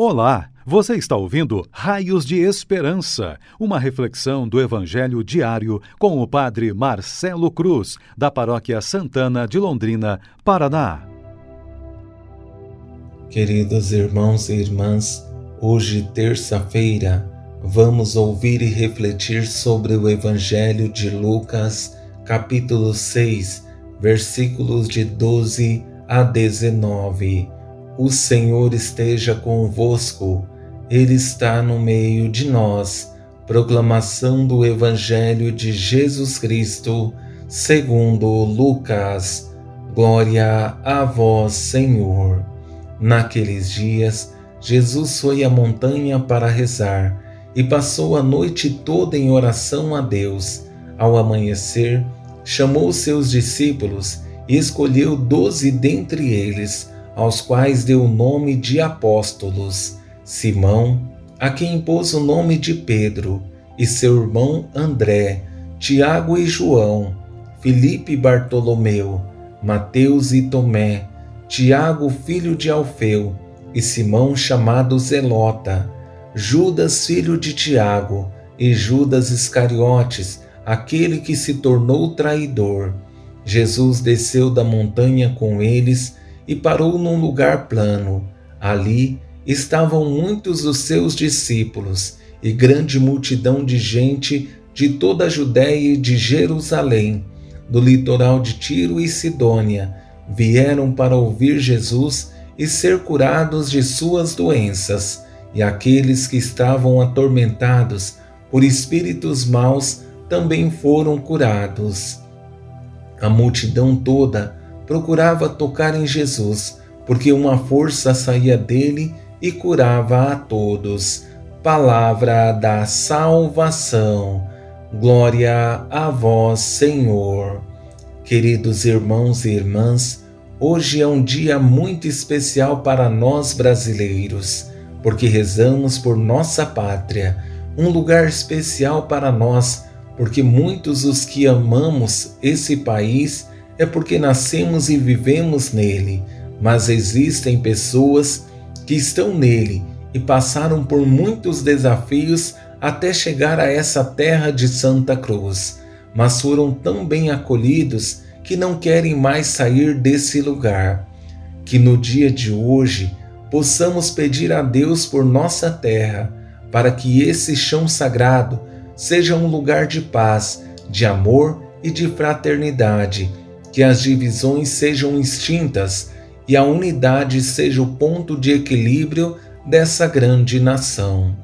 Olá, você está ouvindo Raios de Esperança, uma reflexão do Evangelho diário com o Padre Marcelo Cruz, da Paróquia Santana de Londrina, Paraná. Queridos irmãos e irmãs, hoje, terça-feira, vamos ouvir e refletir sobre o Evangelho de Lucas, capítulo 6, versículos de 12 a 19 o Senhor esteja convosco, Ele está no meio de nós. Proclamação do Evangelho de Jesus Cristo, segundo Lucas. Glória a vós, Senhor. Naqueles dias, Jesus foi à montanha para rezar e passou a noite toda em oração a Deus. Ao amanhecer, chamou seus discípulos e escolheu doze dentre eles aos quais deu o nome de apóstolos: Simão, a quem impôs o nome de Pedro, e seu irmão André, Tiago e João, Filipe e Bartolomeu, Mateus e Tomé, Tiago, filho de Alfeu, e Simão, chamado Zelota, Judas, filho de Tiago, e Judas Iscariotes, aquele que se tornou traidor. Jesus desceu da montanha com eles e parou num lugar plano. Ali estavam muitos dos seus discípulos e grande multidão de gente de toda a Judéia e de Jerusalém, do litoral de Tiro e Sidônia, vieram para ouvir Jesus e ser curados de suas doenças, e aqueles que estavam atormentados por espíritos maus também foram curados. A multidão toda procurava tocar em Jesus, porque uma força saía dele e curava a todos. Palavra da salvação. Glória a vós, Senhor. Queridos irmãos e irmãs, hoje é um dia muito especial para nós brasileiros, porque rezamos por nossa pátria, um lugar especial para nós, porque muitos os que amamos esse país é porque nascemos e vivemos nele, mas existem pessoas que estão nele e passaram por muitos desafios até chegar a essa terra de Santa Cruz, mas foram tão bem acolhidos que não querem mais sair desse lugar. Que no dia de hoje possamos pedir a Deus por nossa terra, para que esse chão sagrado seja um lugar de paz, de amor e de fraternidade que as divisões sejam extintas e a unidade seja o ponto de equilíbrio dessa grande nação.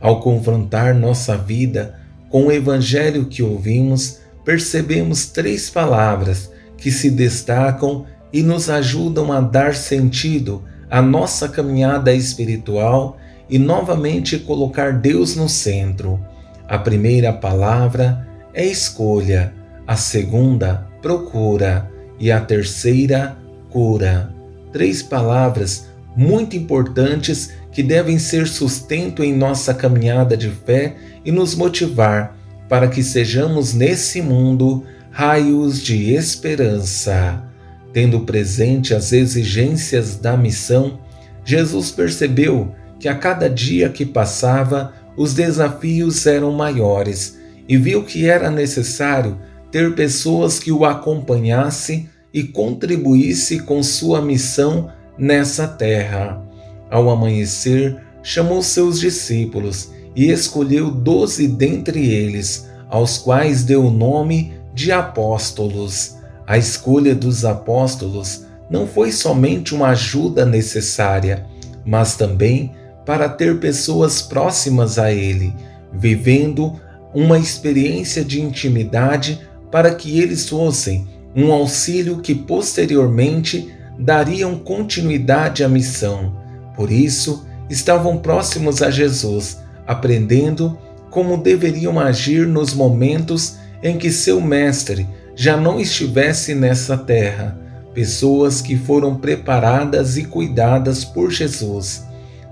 Ao confrontar nossa vida com o evangelho que ouvimos, percebemos três palavras que se destacam e nos ajudam a dar sentido à nossa caminhada espiritual e novamente colocar Deus no centro. A primeira palavra é escolha, a segunda, procura e a terceira, cura. Três palavras muito importantes que devem ser sustento em nossa caminhada de fé e nos motivar para que sejamos nesse mundo raios de esperança. Tendo presente as exigências da missão, Jesus percebeu que a cada dia que passava os desafios eram maiores e viu que era necessário ter pessoas que o acompanhasse e contribuísse com sua missão nessa terra. Ao amanhecer, chamou seus discípulos e escolheu doze dentre eles, aos quais deu o nome de apóstolos. A escolha dos apóstolos não foi somente uma ajuda necessária, mas também para ter pessoas próximas a ele, vivendo uma experiência de intimidade para que eles fossem um auxílio que posteriormente dariam continuidade à missão. Por isso, estavam próximos a Jesus, aprendendo como deveriam agir nos momentos em que seu mestre já não estivesse nessa terra. Pessoas que foram preparadas e cuidadas por Jesus,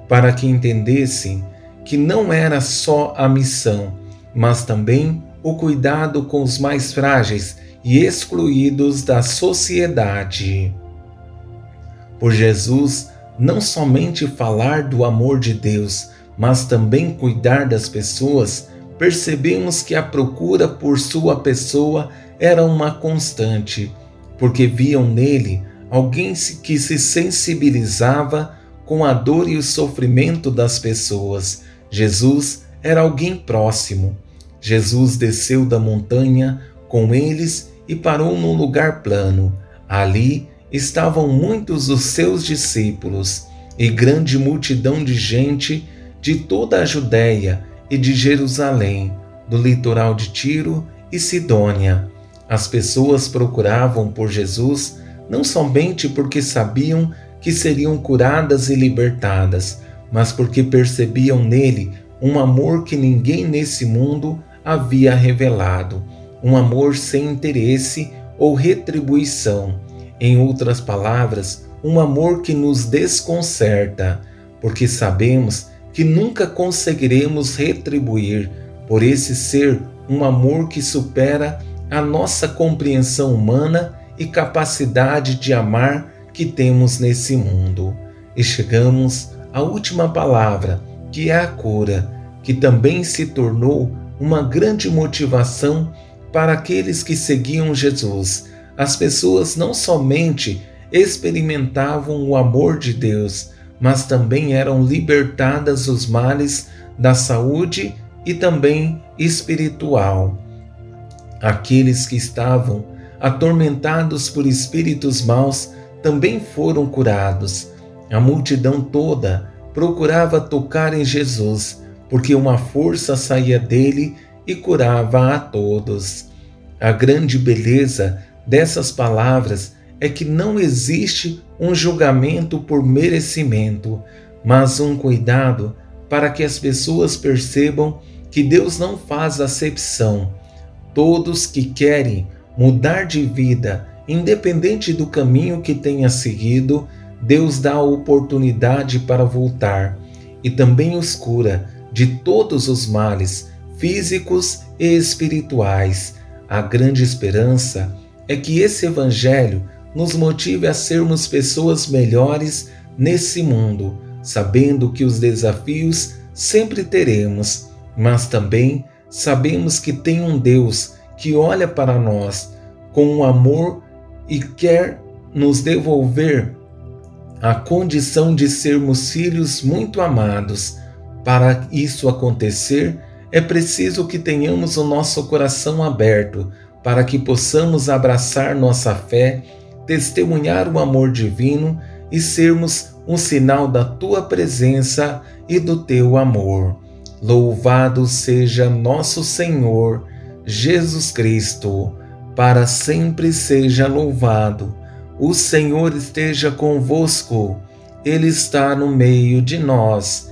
para que entendessem que não era só a missão, mas também o cuidado com os mais frágeis e excluídos da sociedade. Por Jesus, não somente falar do amor de Deus, mas também cuidar das pessoas, percebemos que a procura por sua pessoa era uma constante, porque viam nele alguém que se sensibilizava com a dor e o sofrimento das pessoas. Jesus era alguém próximo. Jesus desceu da montanha com eles e parou num lugar plano. Ali estavam muitos dos seus discípulos e grande multidão de gente de toda a Judéia e de Jerusalém, do litoral de Tiro e Sidônia. As pessoas procuravam por Jesus não somente porque sabiam que seriam curadas e libertadas, mas porque percebiam nele um amor que ninguém nesse mundo havia revelado, um amor sem interesse ou retribuição. Em outras palavras, um amor que nos desconcerta, porque sabemos que nunca conseguiremos retribuir por esse ser um amor que supera a nossa compreensão humana e capacidade de amar que temos nesse mundo. E chegamos à última palavra, que é a cura, que também se tornou uma grande motivação para aqueles que seguiam Jesus. As pessoas não somente experimentavam o amor de Deus, mas também eram libertadas dos males da saúde e também espiritual. Aqueles que estavam atormentados por espíritos maus também foram curados. A multidão toda procurava tocar em Jesus, porque uma força saía dele e curava a todos. A grande beleza dessas palavras é que não existe um julgamento por merecimento, mas um cuidado para que as pessoas percebam que Deus não faz acepção. Todos que querem mudar de vida, independente do caminho que tenha seguido, Deus dá a oportunidade para voltar e também os cura de todos os males físicos e espirituais. A grande esperança é que esse Evangelho nos motive a sermos pessoas melhores nesse mundo, sabendo que os desafios sempre teremos, mas também sabemos que tem um Deus que olha para nós com um amor e quer nos devolver a condição de sermos filhos muito amados. Para isso acontecer, é preciso que tenhamos o nosso coração aberto para que possamos abraçar nossa fé testemunhar o amor divino e sermos um sinal da tua presença e do teu amor. Louvado seja nosso Senhor Jesus Cristo, para sempre seja louvado. O Senhor esteja convosco, Ele está no meio de nós.